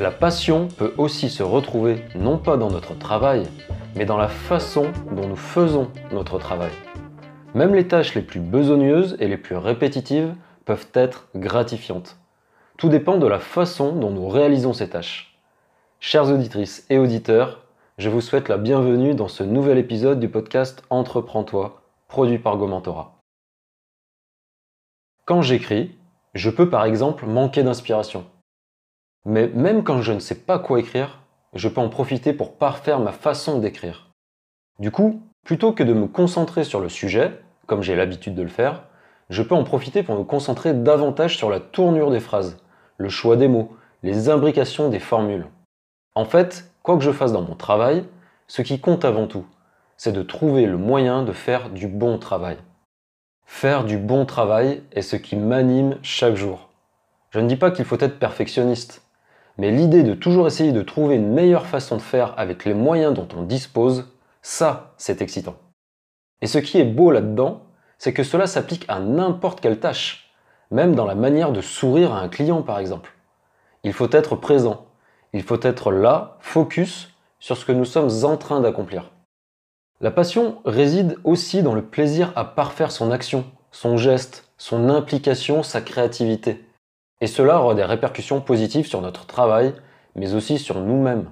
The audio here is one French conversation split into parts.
La passion peut aussi se retrouver non pas dans notre travail, mais dans la façon dont nous faisons notre travail. Même les tâches les plus besogneuses et les plus répétitives peuvent être gratifiantes. Tout dépend de la façon dont nous réalisons ces tâches. Chères auditrices et auditeurs, je vous souhaite la bienvenue dans ce nouvel épisode du podcast Entreprends-toi, produit par Gomentora. Quand j'écris, je peux par exemple manquer d'inspiration. Mais même quand je ne sais pas quoi écrire, je peux en profiter pour parfaire ma façon d'écrire. Du coup, plutôt que de me concentrer sur le sujet, comme j'ai l'habitude de le faire, je peux en profiter pour me concentrer davantage sur la tournure des phrases, le choix des mots, les imbrications des formules. En fait, quoi que je fasse dans mon travail, ce qui compte avant tout, c'est de trouver le moyen de faire du bon travail. Faire du bon travail est ce qui m'anime chaque jour. Je ne dis pas qu'il faut être perfectionniste, mais l'idée de toujours essayer de trouver une meilleure façon de faire avec les moyens dont on dispose, ça, c'est excitant. Et ce qui est beau là-dedans, c'est que cela s'applique à n'importe quelle tâche, même dans la manière de sourire à un client par exemple. Il faut être présent, il faut être là, focus sur ce que nous sommes en train d'accomplir. La passion réside aussi dans le plaisir à parfaire son action, son geste, son implication, sa créativité. Et cela aura des répercussions positives sur notre travail, mais aussi sur nous-mêmes.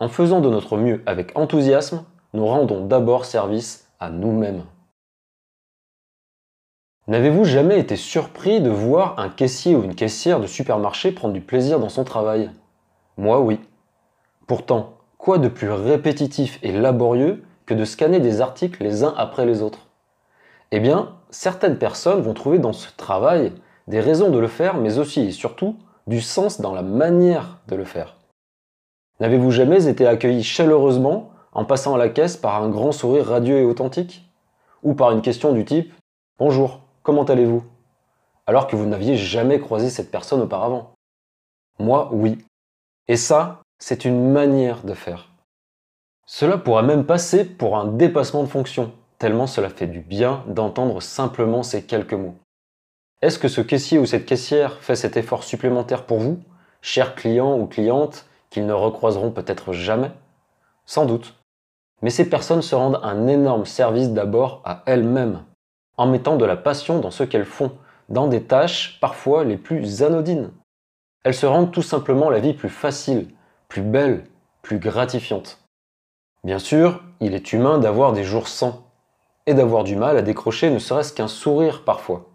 En faisant de notre mieux avec enthousiasme, nous rendons d'abord service à nous-mêmes. N'avez-vous jamais été surpris de voir un caissier ou une caissière de supermarché prendre du plaisir dans son travail? Moi oui. Pourtant, quoi de plus répétitif et laborieux que de scanner des articles les uns après les autres? Eh bien, certaines personnes vont trouver dans ce travail des raisons de le faire, mais aussi et surtout du sens dans la manière de le faire. N'avez-vous jamais été accueilli chaleureusement en passant à la caisse par un grand sourire radieux et authentique? Ou par une question du type Bonjour, comment allez-vous? Alors que vous n'aviez jamais croisé cette personne auparavant. Moi, oui. Et ça, c'est une manière de faire. Cela pourra même passer pour un dépassement de fonction, tellement cela fait du bien d'entendre simplement ces quelques mots. Est-ce que ce caissier ou cette caissière fait cet effort supplémentaire pour vous, chers clients ou clientes, qu'ils ne recroiseront peut-être jamais? Sans doute. Mais ces personnes se rendent un énorme service d'abord à elles-mêmes, en mettant de la passion dans ce qu'elles font, dans des tâches parfois les plus anodines. Elles se rendent tout simplement la vie plus facile, plus belle, plus gratifiante. Bien sûr, il est humain d'avoir des jours sans, et d'avoir du mal à décrocher ne serait-ce qu'un sourire parfois.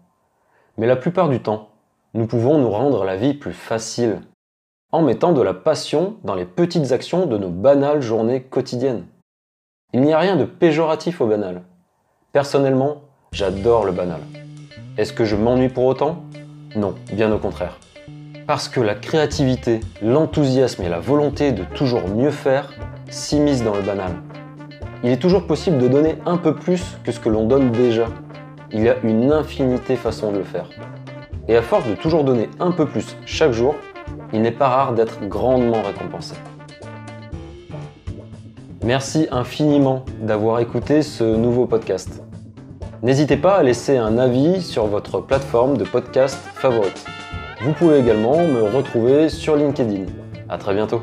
Mais la plupart du temps, nous pouvons nous rendre la vie plus facile en mettant de la passion dans les petites actions de nos banales journées quotidiennes. Il n'y a rien de péjoratif au banal. Personnellement, j'adore le banal. Est-ce que je m'ennuie pour autant? Non, bien au contraire. Parce que la créativité, l'enthousiasme et la volonté de toujours mieux faire s'immiscent dans le banal. Il est toujours possible de donner un peu plus que ce que l'on donne déjà il y a une infinité de façons de le faire. Et à force de toujours donner un peu plus chaque jour, il n'est pas rare d'être grandement récompensé. Merci infiniment d'avoir écouté ce nouveau podcast. N'hésitez pas à laisser un avis sur votre plateforme de podcast favorite. Vous pouvez également me retrouver sur LinkedIn. À très bientôt.